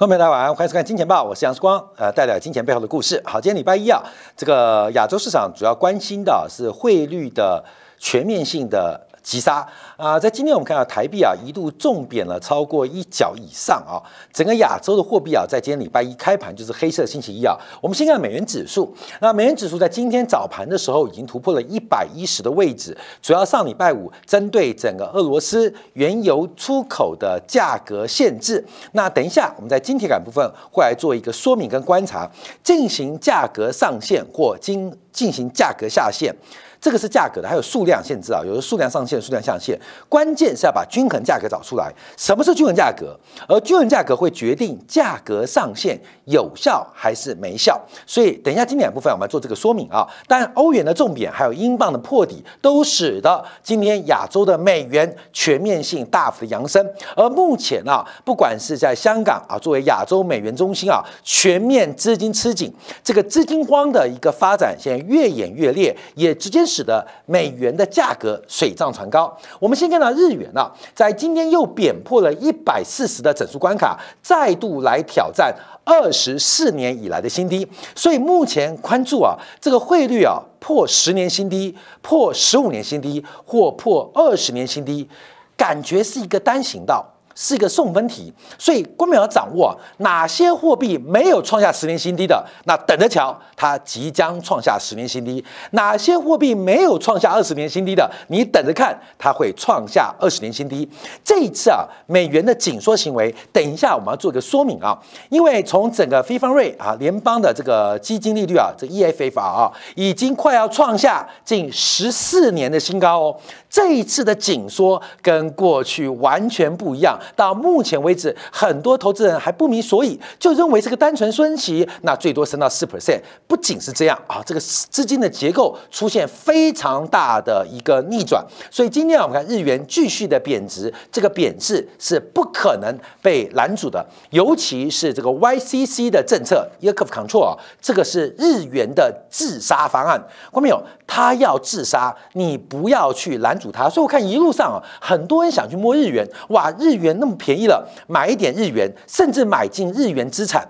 朋友们大家晚安，欢迎收看《金钱报》，我是杨世光，呃，带来金钱背后的故事。好，今天礼拜一啊，这个亚洲市场主要关心的是汇率的全面性的。急杀啊！在今天我们看到台币啊一度重贬了超过一角以上啊，整个亚洲的货币啊在今天礼拜一开盘就是黑色星期一啊。我们先看美元指数，那美元指数在今天早盘的时候已经突破了一百一十的位置，主要上礼拜五针对整个俄罗斯原油出口的价格限制。那等一下我们在晶体感部分会来做一个说明跟观察，进行价格上限或经进行价格下限。这个是价格的，还有数量限制啊，有的数量上限，数量下限，关键是要把均衡价格找出来。什么是均衡价格？而均衡价格会决定价格上限有效还是没效。所以等一下经典部分我们做这个说明啊。但欧元的重贬，还有英镑的破底，都使得今天亚洲的美元全面性大幅的扬升。而目前啊，不管是在香港啊，作为亚洲美元中心啊，全面资金吃紧，这个资金荒的一个发展现在越演越烈，也直接。使得美元的价格水涨船高。我们先看到日元啊，在今天又贬破了一百四十的整数关卡，再度来挑战二十四年以来的新低。所以目前关注啊，这个汇率啊破十年新低、破十五年新低或破二十年新低，感觉是一个单行道。是一个送分题，所以官民要掌握哪些货币没有创下十年新低的，那等着瞧，它即将创下十年新低；哪些货币没有创下二十年新低的，你等着看，它会创下二十年新低。这一次啊，美元的紧缩行为，等一下我们要做一个说明啊，因为从整个非方瑞啊联邦的这个基金利率啊，这 EFF 啊，已经快要创下近十四年的新高哦。这一次的紧缩跟过去完全不一样。到目前为止，很多投资人还不明所以，就认为这个单纯升息，那最多升到四 percent。不仅是这样啊，这个资金的结构出现非常大的一个逆转。所以今天我们看日元继续的贬值，这个贬值是不可能被拦阻的。尤其是这个 YCC 的政策 y e c o v Control 啊，这个是日元的自杀方案。看没有？他要自杀，你不要去拦阻他。所以我看一路上啊，很多人想去摸日元，哇，日元。那么便宜了，买一点日元，甚至买进日元资产，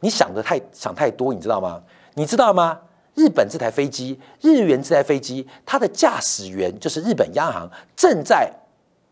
你想的太想太多，你知道吗？你知道吗？日本这台飞机，日元这台飞机，它的驾驶员就是日本央行正在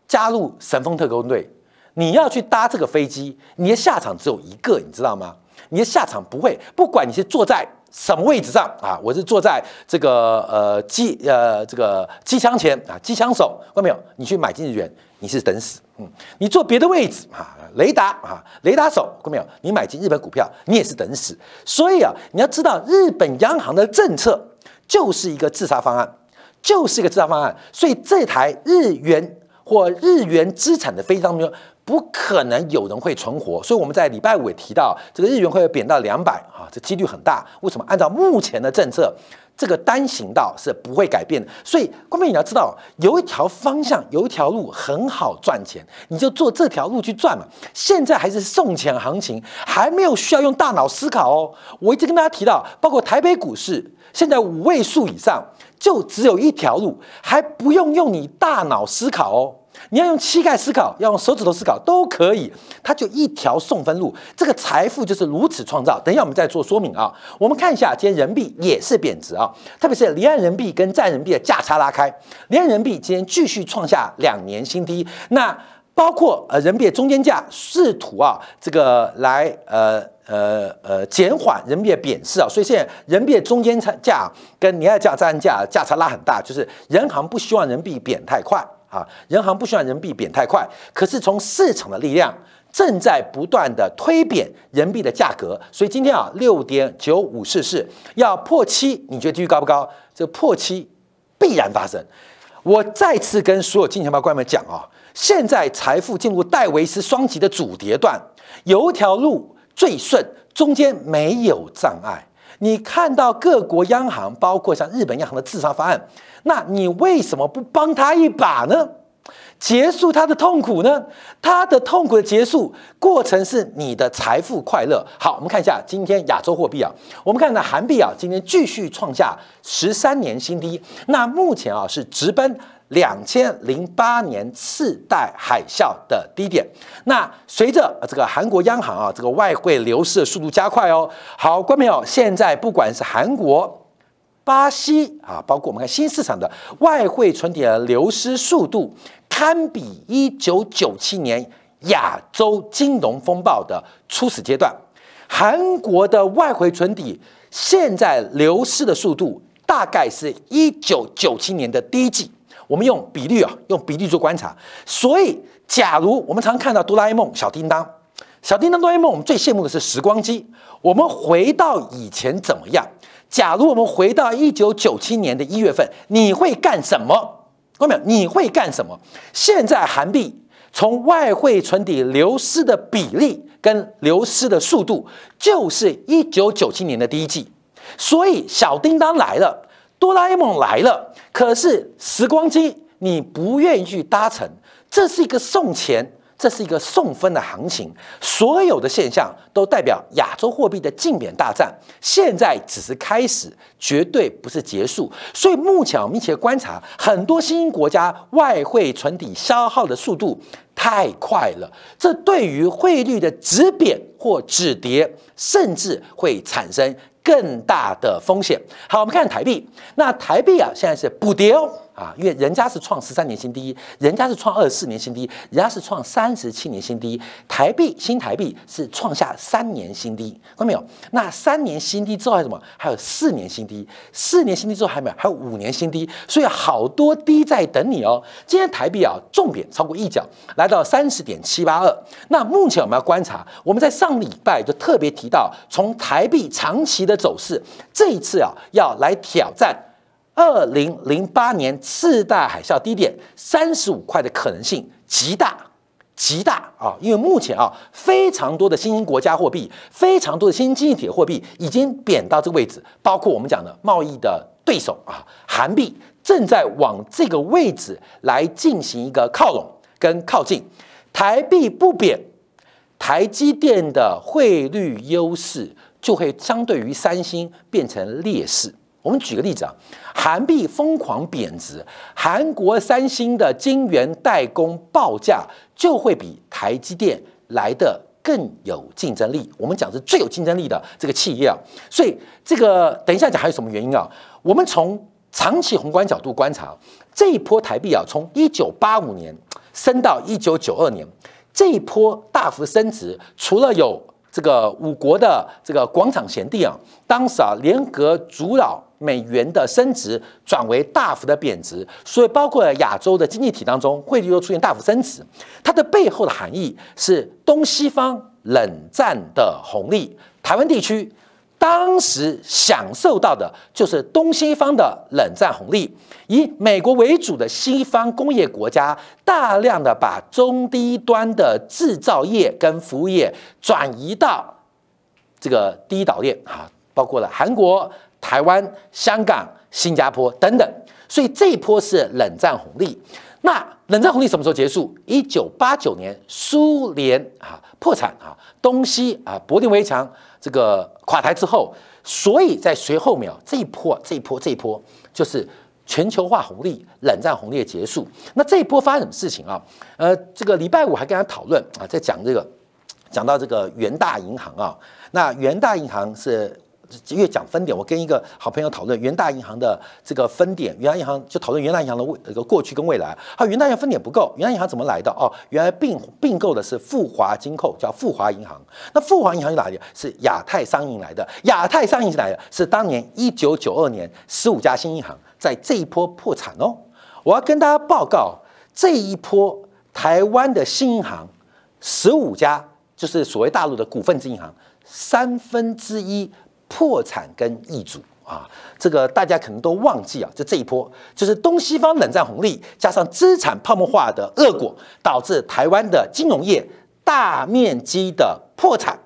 加入神风特工队。你要去搭这个飞机，你的下场只有一个，你知道吗？你的下场不会，不管你是坐在什么位置上啊，我是坐在这个呃机呃这个机枪前啊，机枪手，看到没有？你去买进日元。你是等死，嗯，你坐别的位置啊，雷达啊，雷达手，看到没有？你买进日本股票，你也是等死。所以啊，你要知道，日本央行的政策就是一个自杀方案，就是一个自杀方案。所以这台日元或日元资产的飞机当中，不可能有人会存活。所以我们在礼拜五也提到，这个日元会贬到两百啊，这几率很大。为什么？按照目前的政策。这个单行道是不会改变的，所以关妹你要知道，有一条方向，有一条路很好赚钱，你就做这条路去赚嘛。现在还是送钱行情，还没有需要用大脑思考哦。我一直跟大家提到，包括台北股市，现在五位数以上，就只有一条路，还不用用你大脑思考哦。你要用膝盖思考，要用手指头思考都可以，它就一条送分路，这个财富就是如此创造。等一下我们再做说明啊。我们看一下，今天人民币也是贬值啊，特别是离岸人民币跟在人民币的价差拉开，离岸人民币今天继续创下两年新低。那包括呃人民币中间价试图啊这个来呃呃呃减缓人民币的贬值啊，所以现在人民币中间差价跟离岸价在岸价价差拉很大，就是人行不希望人民币贬太快。啊，人行不希望人民币贬太快，可是从市场的力量正在不断的推贬人民币的价格，所以今天啊六点九五四四要破七，你觉得几率高不高？这破七必然发生。我再次跟所有金钱豹官们讲啊，现在财富进入戴维斯双极的主跌段，有一条路最顺，中间没有障碍。你看到各国央行，包括像日本央行的自杀方案。那你为什么不帮他一把呢？结束他的痛苦呢？他的痛苦的结束过程是你的财富快乐。好，我们看一下今天亚洲货币啊，我们看到韩币啊，今天继续创下十三年新低。那目前啊是直奔两千零八年次贷海啸的低点。那随着这个韩国央行啊，这个外汇流失的速度加快哦。好，观众朋友，现在不管是韩国、巴西啊，包括我们看新市场的外汇存底的流失速度，堪比一九九七年亚洲金融风暴的初始阶段。韩国的外汇存底现在流失的速度，大概是一九九七年的第一季。我们用比率啊，用比例做观察。所以，假如我们常看到哆啦 A 梦、小叮当、小叮当、哆啦 A 梦，我们最羡慕的是时光机。我们回到以前怎么样？假如我们回到一九九七年的一月份，你会干什么？看到没有？你会干什么？现在韩币从外汇存底流失的比例跟流失的速度，就是一九九七年的第一季。所以，小叮当来了，哆啦 A 梦来了。可是时光机你不愿意去搭乘，这是一个送钱，这是一个送分的行情。所有的现象都代表亚洲货币的竞贬大战，现在只是开始，绝对不是结束。所以目前我们一起观察，很多新兴国家外汇存底消耗的速度太快了，这对于汇率的止贬或止跌，甚至会产生。更大的风险。好，我们看台币。那台币啊，现在是补跌哦。啊，因为人家是创十三年新低，人家是创二十四年新低，人家是创三十七年新低。台币新台币是创下三年新低，看到没有？那三年新低之后还有什么？还有四年新低，四年新低之后还有没有？还有五年新低。所以好多低在等你哦。今天台币啊重贬超过一角，来到三十点七八二。那目前我们要观察，我们在上礼拜就特别提到，从台币长期的走势，这一次啊要来挑战。二零零八年次贷海啸低点三十五块的可能性极大极大啊！因为目前啊，非常多的新兴国家货币，非常多的新兴经济体货币已经贬到这个位置，包括我们讲的贸易的对手啊，韩币正在往这个位置来进行一个靠拢跟靠近。台币不贬，台积电的汇率优势就会相对于三星变成劣势。我们举个例子啊，韩币疯狂贬值，韩国三星的晶圆代工报价就会比台积电来的更有竞争力。我们讲是最有竞争力的这个企业啊，所以这个等一下讲还有什么原因啊？我们从长期宏观角度观察，这一波台币啊，从一九八五年升到一九九二年，这一波大幅升值，除了有这个五国的这个广场贤弟啊，当时啊联合阻扰。美元的升值转为大幅的贬值，所以包括亚洲的经济体当中，汇率又出现大幅升值。它的背后的含义是东西方冷战的红利。台湾地区当时享受到的就是东西方的冷战红利，以美国为主的西方工业国家大量的把中低端的制造业跟服务业转移到这个低岛链啊，包括了韩国。台湾、香港、新加坡等等，所以这一波是冷战红利。那冷战红利什么时候结束？一九八九年，苏联啊破产啊，东西啊柏林围墙这个垮台之后，所以在随后秒这一波、这一波、这一波就是全球化红利、冷战红利的结束。那这一波发生什么事情啊？呃，这个礼拜五还跟他讨论啊，在讲这个，讲到这个元大银行啊，那元大银行是。越讲分点，我跟一个好朋友讨论元大银行的这个分点，元大银行就讨论元大银行的未这个过去跟未来。啊，元大银行分点不够，元大银行怎么来的？哦，原来并并购的是富华金控，叫富华银行。那富华银行是哪里？是亚太商银来的。亚太商银是哪的，是当年一九九二年十五家新银行在这一波破产哦。我要跟大家报告，这一波台湾的新银行十五家，就是所谓大陆的股份制银行，三分之一。破产跟易主啊，这个大家可能都忘记啊，就这一波就是东西方冷战红利加上资产泡沫化的恶果，导致台湾的金融业大面积的破产、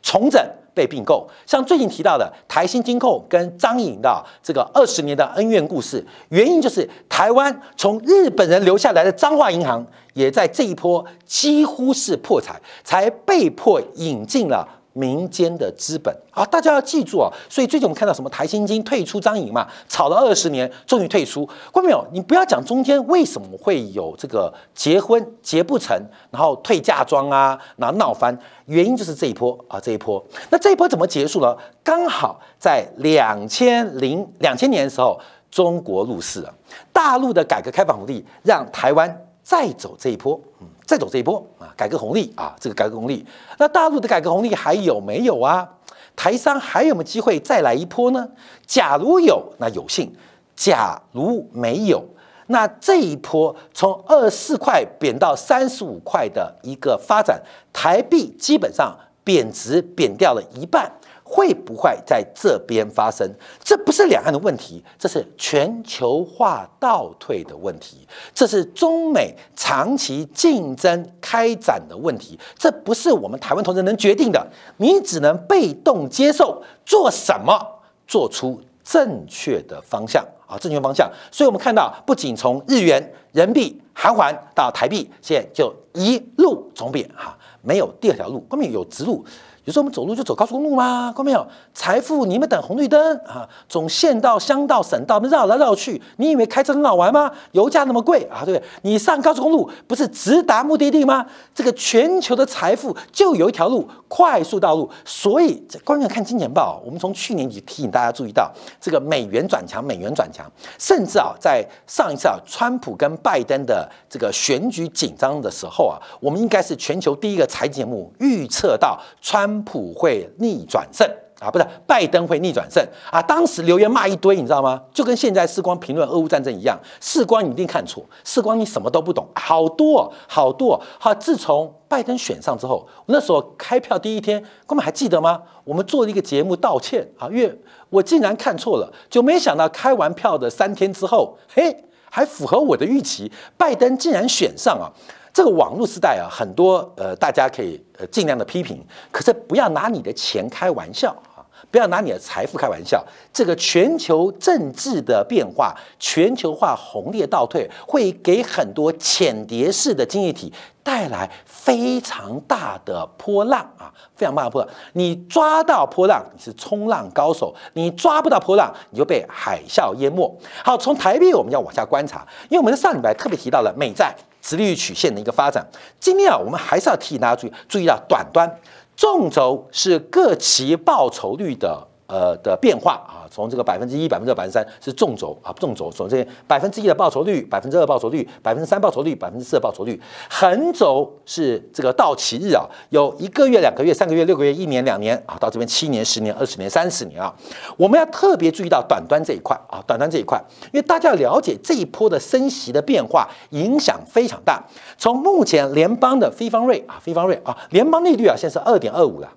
重整、被并购。像最近提到的台新金控跟张颖的这个二十年的恩怨故事，原因就是台湾从日本人留下来的彰化银行，也在这一波几乎是破产，才被迫引进了。民间的资本啊，大家要记住啊。所以最近我们看到什么台新金退出张颖嘛，炒了二十年，终于退出。关没有？你不要讲中间为什么会有这个结婚结不成，然后退嫁妆啊，然后闹翻，原因就是这一波啊，这一波。那这一波怎么结束呢？刚好在两千零两千年的时候，中国入市了，大陆的改革开放红利让台湾再走这一波，嗯。再走这一波啊，改革红利啊，这个改革红利，那大陆的改革红利还有没有啊？台商还有没有机会再来一波呢？假如有，那有幸；假如没有，那这一波从二四块贬到三十五块的一个发展，台币基本上贬值贬掉了一半。会不会在这边发生？这不是两岸的问题，这是全球化倒退的问题，这是中美长期竞争开展的问题。这不是我们台湾同志能决定的，你只能被动接受。做什么？做出正确的方向啊，正确方向。所以，我们看到，不仅从日元、人民币、韩环到台币，现在就一路从贬哈，没有第二条路，后面有直路。有时候我们走路就走高速公路吗？看到没有？财富你们等红绿灯啊，从县道、乡道、省道绕来绕去，你以为开车很好玩吗？油价那么贵啊，对不对？你上高速公路不是直达目的地吗？这个全球的财富就有一条路，快速道路。所以，这关键看金钱报，我们从去年就提醒大家注意到，这个美元转强，美元转强，甚至啊，在上一次啊，川普跟拜登的这个选举紧张的时候啊，我们应该是全球第一个财经节目预测到川。川普会逆转胜啊，不是拜登会逆转胜啊！当时留言骂一堆，你知道吗？就跟现在世光评论俄乌战争一样，世光你一定看错，世光你什么都不懂，好多好多。好，自从拜登选上之后，那时候开票第一天，哥们还记得吗？我们做了一个节目道歉啊，因为我竟然看错了，就没想到开完票的三天之后，嘿，还符合我的预期，拜登竟然选上啊！这个网络时代啊，很多呃，大家可以呃尽量的批评，可是不要拿你的钱开玩笑啊，不要拿你的财富开玩笑。这个全球政治的变化，全球化红利倒退，会给很多浅碟式的经济体带来非常大的波浪啊，非常大的波浪。你抓到波浪，你是冲浪高手；你抓不到波浪，你就被海啸淹没。好，从台币我们要往下观察，因为我们在上礼拜特别提到了美债。直利率曲线的一个发展，今天啊，我们还是要提醒大家注意，注意到短端，纵轴是各期报酬率的。呃的变化啊，从这个百分之一、百分之二、百分之三是纵轴啊，纵轴从这百分之一的报酬率、百分之二报酬率、百分之三报酬率、百分之四的报酬率，横轴是这个到期日啊，有一个月、两个月、三个月、六个月、一年、两年啊，到这边七年、十年、二十年、三十年啊，我们要特别注意到短端这一块啊，短端这一块，因为大家要了解这一波的升息的变化影响非常大。从目前联邦的非方瑞啊，非方瑞啊，联邦利率啊，现在是二点二五了。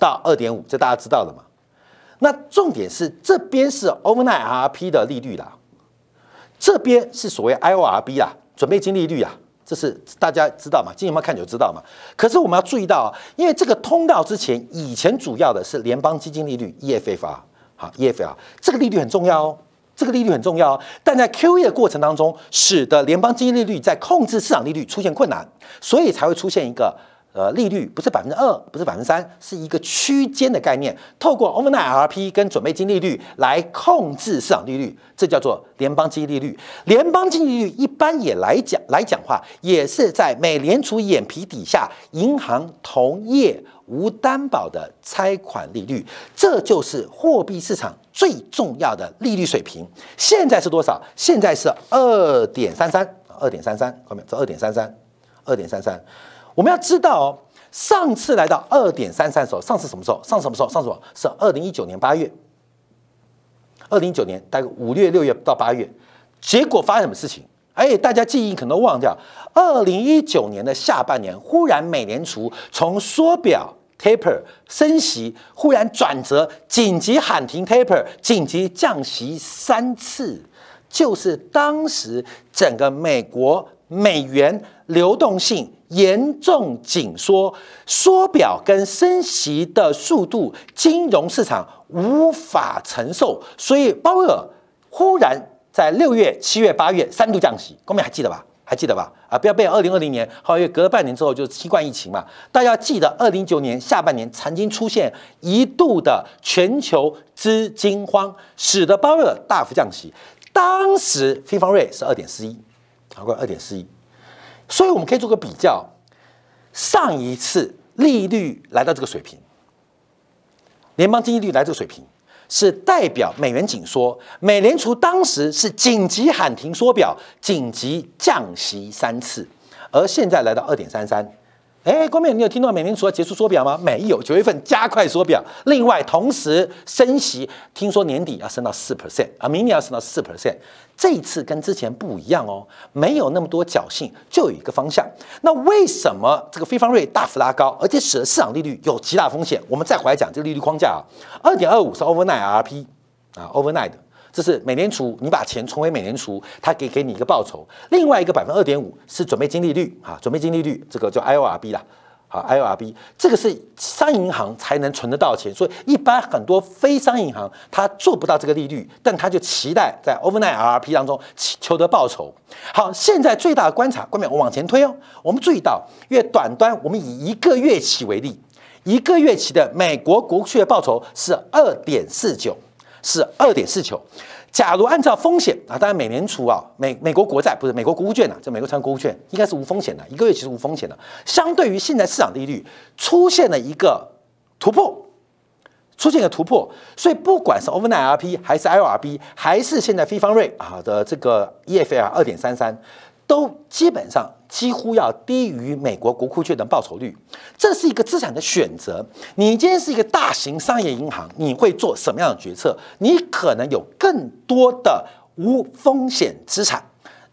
到二点五，这大家知道的嘛？那重点是这边是 overnight RP 的利率啦，这边是所谓 IORB 啦，准备金利率啊，这是大家知道嘛？金融猫看就知道嘛。可是我们要注意到啊，因为这个通道之前以前主要的是联邦基金利率 EFFR，好 EFFR 这个利率很重要哦，这个利率很重要哦。但在 QE 的过程当中，使得联邦基金利率在控制市场利率出现困难，所以才会出现一个。呃，利率不是百分之二，不是百分之三，是一个区间的概念。透过 overnight RP 跟准备金利率来控制市场利率，这叫做联邦基金利率。联邦基金利率一般也来讲来讲话，也是在美联储眼皮底下，银行同业无担保的拆款利率。这就是货币市场最重要的利率水平。现在是多少？现在是二点三三，二点三三，后面这二点三三，二点三三。我们要知道哦，上次来到二点三三的时候，上次什么时候？上次什么时候？上次什么？是二零一九年八月。二零一九年大概五月、六月到八月，结果发生什么事情？哎，大家记忆可能都忘掉。二零一九年的下半年，忽然美联储从缩表 taper 升息，忽然转折，紧急喊停 taper，紧急降息三次，就是当时整个美国美元流动性。严重紧缩，缩表跟升息的速度，金融市场无法承受，所以鲍威尔忽然在六月、七月、八月三度降息，各位还记得吧？还记得吧？啊，不要被二零二零年，后来隔了半年之后就是新冠疫情嘛。大家记得，二零一九年下半年曾经出现一度的全球资金荒，使得鲍威尔大幅降息。当时非方瑞是二点四一，好过二点四亿。所以我们可以做个比较，上一次利率来到这个水平，联邦经济率来这个水平。是代表美元紧缩，美联储当时是紧急喊停缩表，紧急降息三次，而现在来到二点三三。哎，光面，你有听到美联储要结束缩表吗？没有，九月份加快缩表。另外，同时升息，听说年底要升到四 percent 啊，明年要升到四 percent。这一次跟之前不一样哦，没有那么多侥幸，就有一个方向。那为什么这个非方瑞大幅拉高，而且使得市场利率有极大风险？我们再回来讲这个利率框架啊，二点二五是 overnight RP 啊，overnight。这是美联储，你把钱存回美联储，它给给你一个报酬。另外一个百分二点五是准备金利率啊，准备金利率这个叫 IORB 啦，好 IORB 这个是商业银行才能存得到钱，所以一般很多非商业银行它做不到这个利率，但它就期待在 overnight RP 当中求得报酬。好，现在最大的观察，关面我往前推哦，我们注意到，越短端，我们以一个月期为例，一个月期的美国国库的报酬是二点四九。是二点四九。假如按照风险啊，当然美联储啊，美美国国债不是美国国务券啊，这美国长国务券应该是无风险的，一个月其实无风险的。相对于现在市场利率出现了一个突破，出现了突破，所以不管是 overnight RP 还是 IORB 还是现在非方瑞啊的这个 EFL 二点三三。都基本上几乎要低于美国国库券的报酬率，这是一个资产的选择。你今天是一个大型商业银行，你会做什么样的决策？你可能有更多的无风险资产，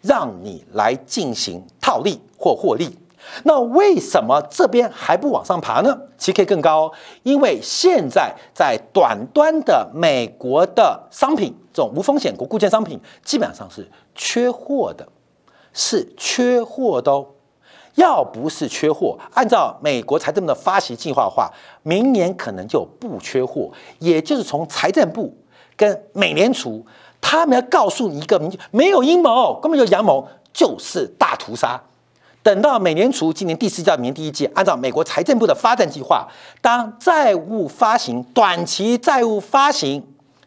让你来进行套利或获利。那为什么这边还不往上爬呢？其实可以更高，因为现在在短端的美国的商品，这种无风险国库券商品基本上是缺货的。是缺货的哦，要不是缺货，按照美国财政部的发行计划的话，明年可能就不缺货。也就是从财政部跟美联储，他们要告诉你一个明，没有阴谋，根本就阳谋，就是大屠杀。等到美联储今年第四季到明年第一季，按照美国财政部的发展计划，当债务发行短期债务发行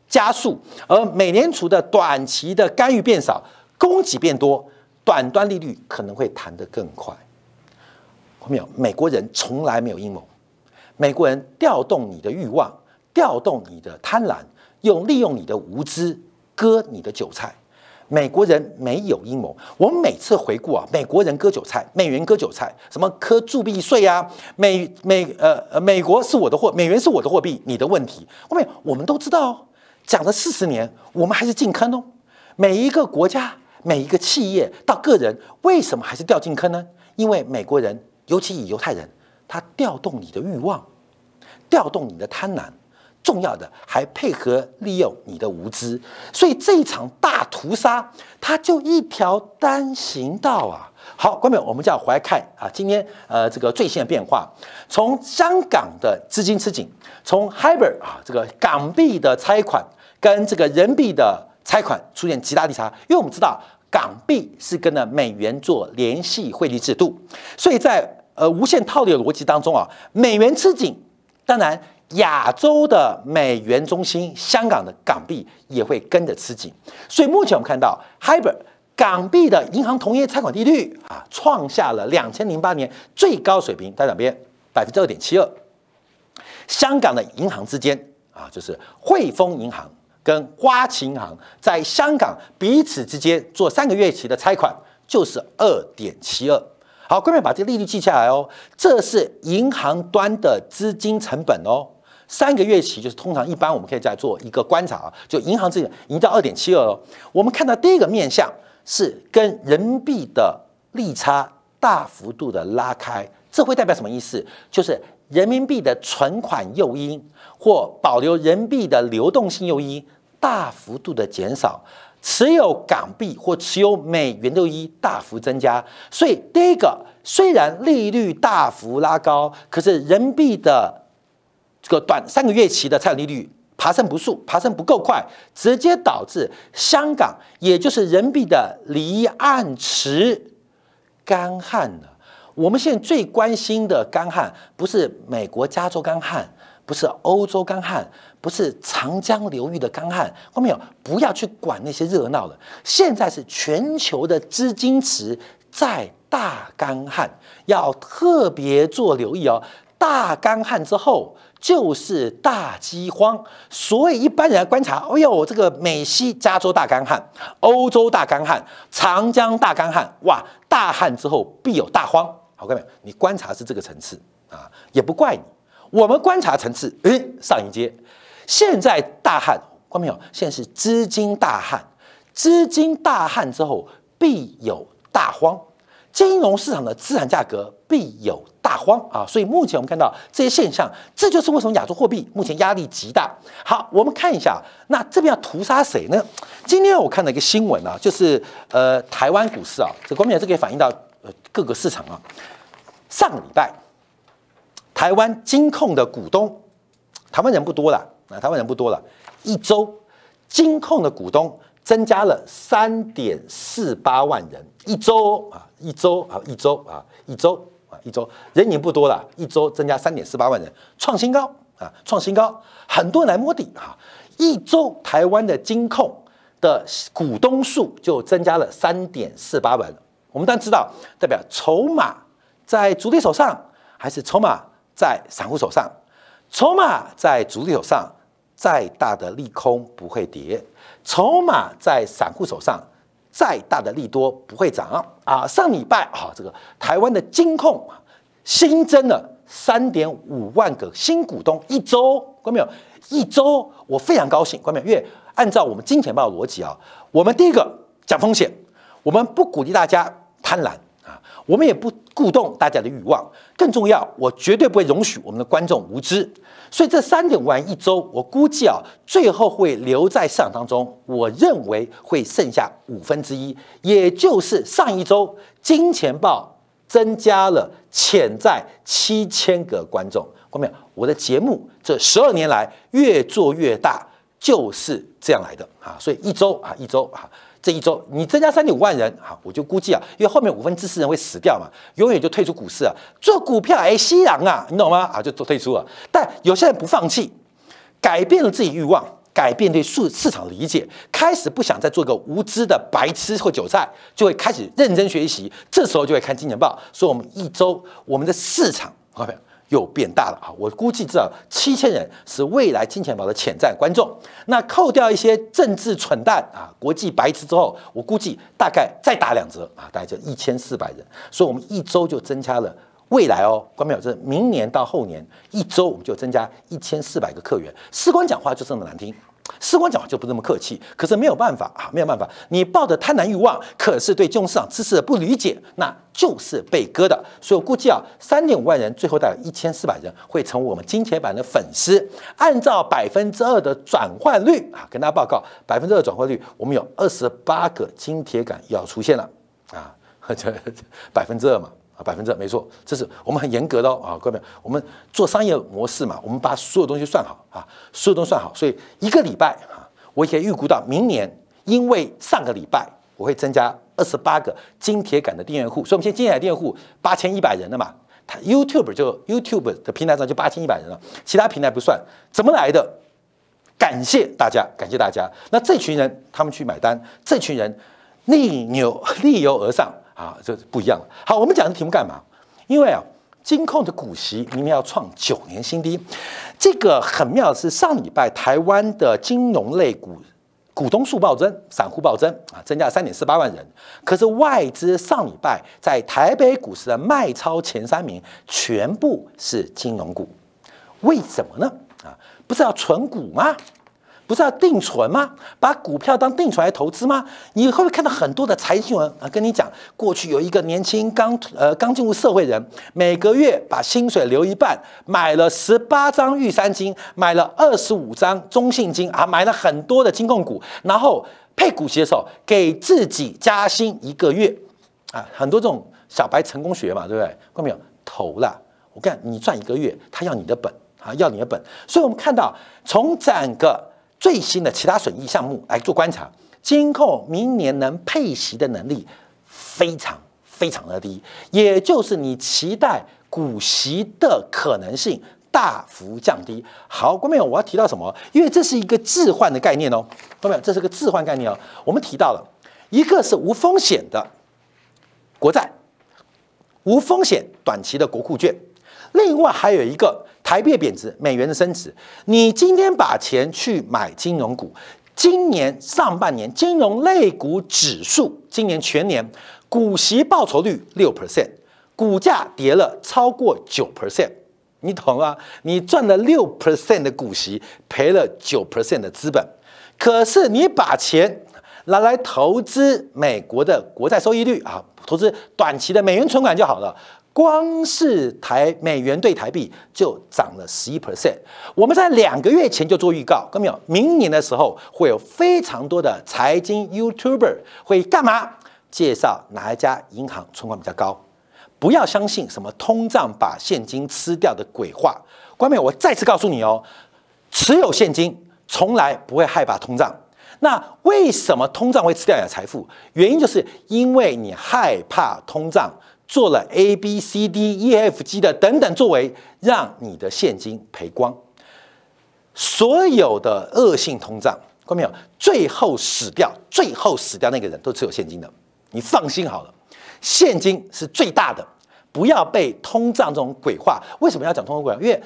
加速，而美联储的短期的干预变少，供给变多。短端利率可能会弹得更快，看到没有？美国人从来没有阴谋，美国人调动你的欲望，调动你的贪婪，用利用你的无知割你的韭菜。美国人没有阴谋。我们每次回顾啊，美国人割韭菜，美元割韭菜，什么科铸币税啊，美美呃呃，美国是我的货，美元是我的货币，你的问题。后面我们都知道，讲了四十年，我们还是进坑哦。每一个国家。每一个企业到个人，为什么还是掉进坑呢？因为美国人，尤其以犹太人，他调动你的欲望，调动你的贪婪，重要的还配合利用你的无知，所以这一场大屠杀，它就一条单行道啊！好，观众，我们就要回来看啊，今天呃这个最新的变化，从香港的资金吃紧，从 Hyber 啊这个港币的拆款跟这个人民币的。拆款出现极大利差，因为我们知道港币是跟着美元做联系汇率制度，所以在呃无限套利的逻辑当中啊，美元吃紧，当然亚洲的美元中心香港的港币也会跟着吃紧。所以目前我们看到 Hyper 港币的银行同业拆款利率啊，创下了两千零八年最高水平，在哪边？百分之二点七二。香港的银行之间啊，就是汇丰银行。跟花旗银行在香港彼此之间做三个月期的拆款，就是二点七二。好，各位把这个利率记下来哦，这是银行端的资金成本哦。三个月期就是通常一般我们可以再做一个观察啊，就银行这已经到二点七二哦。我们看到第一个面向是跟人民币的利差大幅度的拉开，这会代表什么意思？就是人民币的存款诱因。或保留人民币的流动性诱因大幅度的减少，持有港币或持有美元的诱因大幅增加。所以第一个，虽然利率大幅拉高，可是人民币的这个短三个月期的债利率爬升不速，爬升不够快，直接导致香港也就是人民币的离岸池干旱了。我们现在最关心的干旱，不是美国加州干旱，不是欧洲干旱，不是长江流域的干旱。后面有不要去管那些热闹了。现在是全球的资金池在大干旱，要特别做留意哦。大干旱之后就是大饥荒，所以一般人观察，哎呦，这个美西加州大干旱，欧洲大干旱，长江大干旱，哇，大旱之后必有大荒。好，各位？你观察是这个层次啊，也不怪你。我们观察层次，哎，上一阶，现在大旱，看没有？现在是资金大旱，资金大旱之后必有大荒。金融市场的资产价格必有大荒啊，所以目前我们看到这些现象，这就是为什么亚洲货币目前压力极大。好，我们看一下，那这边要屠杀谁呢？今天我看到一个新闻啊，就是呃台湾股市啊，这光明这可以反映到呃各个市场啊。上个礼拜，台湾金控的股东，台湾人不多了啊，台湾人不多了，一周金控的股东增加了三点四八万人，一周啊。一周啊，一周啊，一周啊，一周人已经不多了，一周增加三点四八万人，创新高啊，创新高，很多人来摸底啊。一周台湾的金控的股东数就增加了三点四八万人。我们当然知道，代表筹码在主力手上，还是筹码在散户手上？筹码在主力手上，再大的利空不会跌；筹码在散户手上。再大的利多不会涨啊！上礼拜啊，这个台湾的金控，新增了三点五万个新股东，一周，关没有？一周，我非常高兴，关没有？因为按照我们金钱豹的逻辑啊，我们第一个讲风险，我们不鼓励大家贪婪啊。我们也不鼓动大家的欲望，更重要，我绝对不会容许我们的观众无知。所以这三点玩一周，我估计啊，最后会留在市场当中。我认为会剩下五分之一，也就是上一周金钱豹增加了潜在七千个观众。看到没有？我的节目这十二年来越做越大，就是这样来的啊！所以一周啊，一周啊。这一周你增加三点五万人，好，我就估计啊，因为后面五分之四人会死掉嘛，永远就退出股市啊。做股票哎，吸氧啊，你懂吗？啊，就都退出了。但有些人不放弃，改变了自己欲望，改变对市市场理解，开始不想再做个无知的白痴或韭菜，就会开始认真学习。这时候就会看金钱报，说我们一周我们的市场，好没有？又变大了啊！我估计至少七千人是未来金钱豹的潜在观众。那扣掉一些政治蠢蛋啊、国际白痴之后，我估计大概再打两折啊，大概就一千四百人。所以，我们一周就增加了未来哦，关没有？这明年到后年一周我们就增加一千四百个客源。士官讲话就这么难听。时光讲就不这么客气，可是没有办法啊，没有办法。你抱着贪婪欲望，可是对金融市场知识的不理解，那就是被割的。所以我估计啊，三点五万人，最后大概一千四百人会成为我们金铁板的粉丝。按照百分之二的转换率啊，跟大家报告，百分之二转换率，我们有二十八个金铁杆要出现了啊，这百分之二嘛。啊百分之没错，这是我们很严格的哦啊，各位，我们做商业模式嘛，我们把所有东西算好啊，所有东西算好，所以一个礼拜啊，我可以预估到明年，因为上个礼拜我会增加二十八个金铁杆的订阅户，所以我们现在金铁杆订阅户八千一百人了嘛，它 YouTube 就 YouTube 的平台上就八千一百人了，其他平台不算，怎么来的？感谢大家，感谢大家。那这群人他们去买单，这群人逆流 逆流而上。啊，这不一样。好，我们讲的题目干嘛？因为啊，金控的股息明年要创九年新低。这个很妙的是，上礼拜台湾的金融类股股东数暴增，散户暴增啊，增加三点四八万人。可是外资上礼拜在台北股市的卖超前三名全部是金融股，为什么呢？啊，不是要存股吗？不是要定存吗？把股票当定存来投资吗？你会不会看到很多的财经新闻啊？跟你讲，过去有一个年轻刚呃刚进入社会人，每个月把薪水留一半，买了十八张玉山金，买了二十五张中信金啊，买了很多的金控股，然后配股息的时候给自己加薪一个月啊，很多这种小白成功学嘛，对不对？看到没有？投了，我看你赚一个月，他要你的本啊，要你的本。所以我们看到从整个。最新的其他损益项目来做观察，金控明年能配息的能力非常非常的低，也就是你期待股息的可能性大幅降低。好，观众朋友，我要提到什么？因为这是一个置换的概念哦，观众朋友，这是个置换概念哦。我们提到了一个是无风险的国债，无风险短期的国库券，另外还有一个台币贬值、美元的升值。你今天把钱去买金融股。今年上半年金融类股指数，今年全年股息报酬率六 percent，股价跌了超过九 percent，你懂吗？你赚了六 percent 的股息，赔了九 percent 的资本。可是你把钱拿来投资美国的国债收益率啊，投资短期的美元存款就好了。光是台美元对台币就涨了十一 percent。我们在两个月前就做预告，看到没有？明年的时候会有非常多的财经 YouTuber 会干嘛？介绍哪一家银行存款比较高？不要相信什么通胀把现金吃掉的鬼话。关面我再次告诉你哦，持有现金从来不会害怕通胀。那为什么通胀会吃掉你的财富？原因就是因为你害怕通胀。做了 A B C D E F G 的等等作为，让你的现金赔光。所有的恶性通胀，看到没有？最后死掉，最后死掉那个人都持有现金的，你放心好了，现金是最大的，不要被通胀这种鬼话。为什么要讲通胀鬼话？因为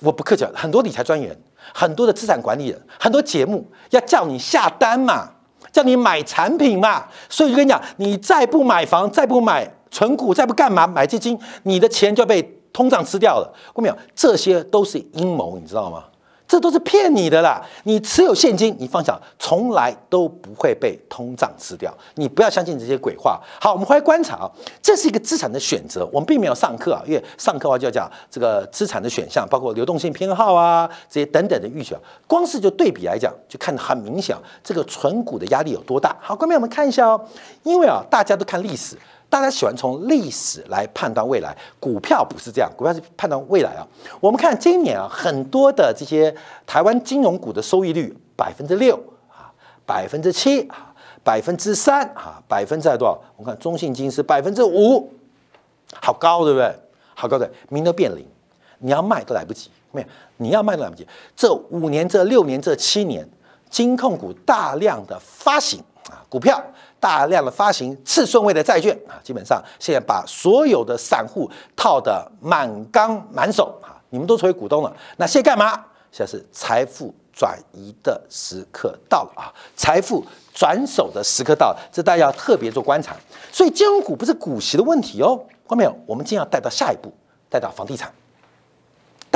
我不客气，很多理财专员，很多的资产管理人，很多节目要叫你下单嘛，叫你买产品嘛，所以就跟你讲，你再不买房，再不买。存股再不干嘛买基金，你的钱就被通胀吃掉了。过没有？这些都是阴谋，你知道吗？这都是骗你的啦！你持有现金，你放下，从来都不会被通胀吃掉。你不要相信这些鬼话。好，我们回来观察啊，这是一个资产的选择。我们并没有上课啊，因为上课的话就要讲这个资产的选项，包括流动性偏好啊这些等等的预选。光是就对比来讲，就看得很明显，这个存股的压力有多大。好，观众我们看一下哦，因为啊，大家都看历史。大家喜欢从历史来判断未来，股票不是这样，股票是判断未来啊。我们看今年啊，很多的这些台湾金融股的收益率百分之六啊，百分之七啊，百分之三啊，百分之多少？我们看中信金是百分之五，好高，对不对？好高的，名都变零，你要卖都来不及，没有，你要卖都来不及。这五年、这六年、这七年，金控股大量的发行啊，股票。大量的发行次顺位的债券啊，基本上现在把所有的散户套的满缸满手啊，你们都成为股东了。那现在干嘛？现在是财富转移的时刻到了啊，财富转手的时刻到了，这大家要特别做观察。所以金融股不是股息的问题哦，看到没有？我们今天要带到下一步，带到房地产。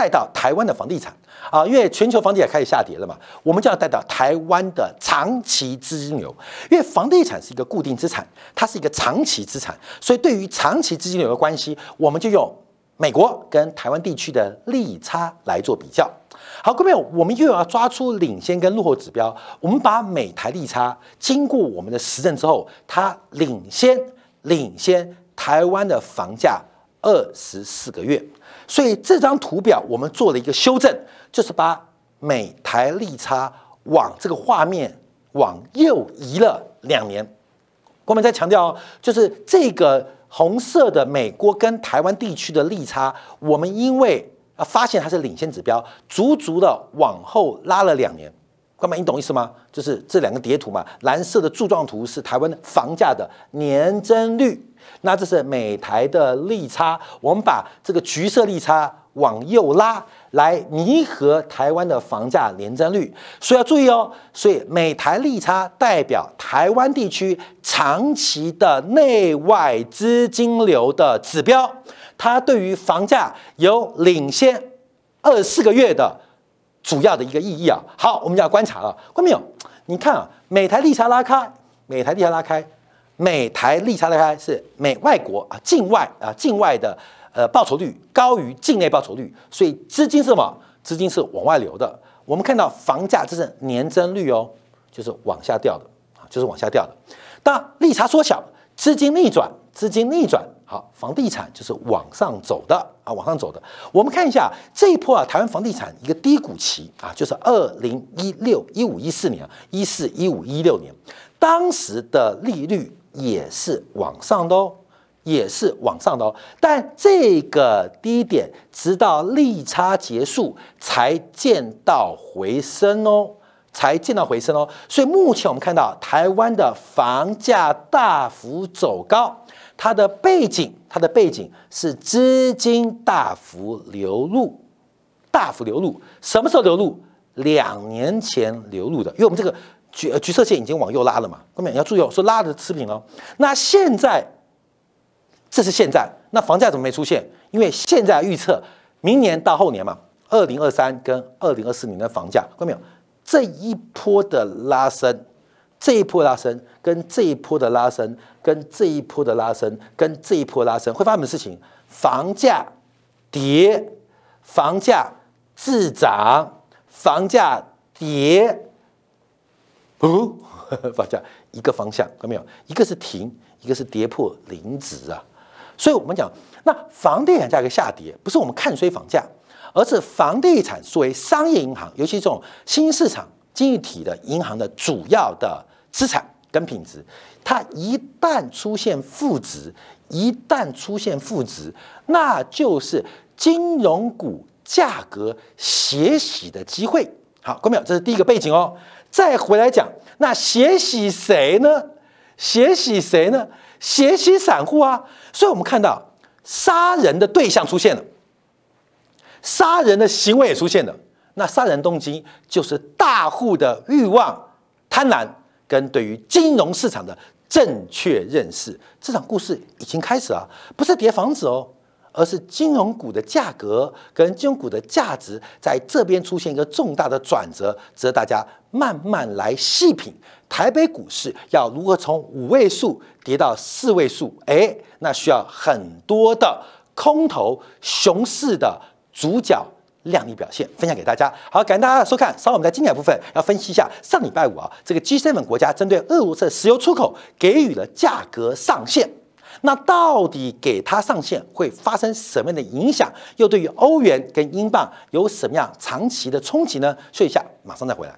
带到台湾的房地产啊，因为全球房地产开始下跌了嘛，我们就要带到台湾的长期资金流。因为房地产是一个固定资产，它是一个长期资产，所以对于长期资金流的关系，我们就用美国跟台湾地区的利差来做比较。好，各位，我们又要抓出领先跟落后指标。我们把美台利差经过我们的实证之后，它领先领先台湾的房价二十四个月。所以这张图表我们做了一个修正，就是把美台利差往这个画面往右移了两年。我们再强调，就是这个红色的美国跟台湾地区的利差，我们因为啊发现它是领先指标，足足的往后拉了两年。哥们，你懂意思吗？就是这两个叠图嘛，蓝色的柱状图是台湾的房价的年增率。那这是美台的利差，我们把这个橘色利差往右拉，来弥合台湾的房价年增率。所以要注意哦，所以美台利差代表台湾地区长期的内外资金流的指标，它对于房价有领先二四个月的主要的一个意义啊。好，我们就要观察了，看到没有？你看啊，美台利差拉开，美台利差拉开。美台利差拉开是美外国啊，境外啊，境外的呃报酬率高于境内报酬率，所以资金是什么？资金是往外流的。我们看到房价这是年增率哦，就是往下掉的啊，就是往下掉的。当利差缩小，资金逆转，资金逆转，好，房地产就是往上走的啊，往上走的。我们看一下这一波啊，台湾房地产一个低谷期啊，就是二零一六一五一四年，一四一五一六年，当时的利率。也是往上的哦，也是往上的哦，但这个低点直到利差结束才见到回升哦，才见到回升哦。所以目前我们看到台湾的房价大幅走高，它的背景，它的背景是资金大幅流入，大幅流入，什么时候流入？两年前流入的，因为我们这个橘橘色线已经往右拉了嘛，各位要注意哦，说拉的持平哦。那现在。这是现在，那房价怎么没出现？因为现在预测明年到后年嘛，二零二三跟二零二四年的房价，看到没有？这一波的拉升，这一波拉升，跟这一波的拉升，跟这一波的拉升，跟这一波拉升，会发生什么事情？房价跌，房价自涨，房价跌，哦，房价一个方向，看到没有？一个是停，一个是跌破零值啊。所以，我们讲，那房地产价格下跌，不是我们看衰房价，而是房地产作为商业银行，尤其这种新市场经济体的银行的主要的资产跟品质，它一旦出现负值，一旦出现负值，那就是金融股价格血洗的机会。好，各位这是第一个背景哦。再回来讲，那血洗谁呢？血洗谁呢？血洗散户啊！所以我们看到杀人的对象出现了，杀人的行为也出现了。那杀人动机就是大户的欲望、贪婪跟对于金融市场的正确认识。这场故事已经开始了，不是叠房子哦，而是金融股的价格跟金融股的价值在这边出现一个重大的转折，值得大家慢慢来细品。台北股市要如何从五位数跌到四位数？哎，那需要很多的空头熊市的主角靓丽表现，分享给大家。好，感谢大家的收看。稍后我们在精彩部分要分析一下上礼拜五啊，这个 G7 国家针对俄罗斯石油出口给予了价格上限，那到底给它上限会发生什么样的影响？又对于欧元跟英镑有什么样长期的冲击呢？说一下，马上再回来。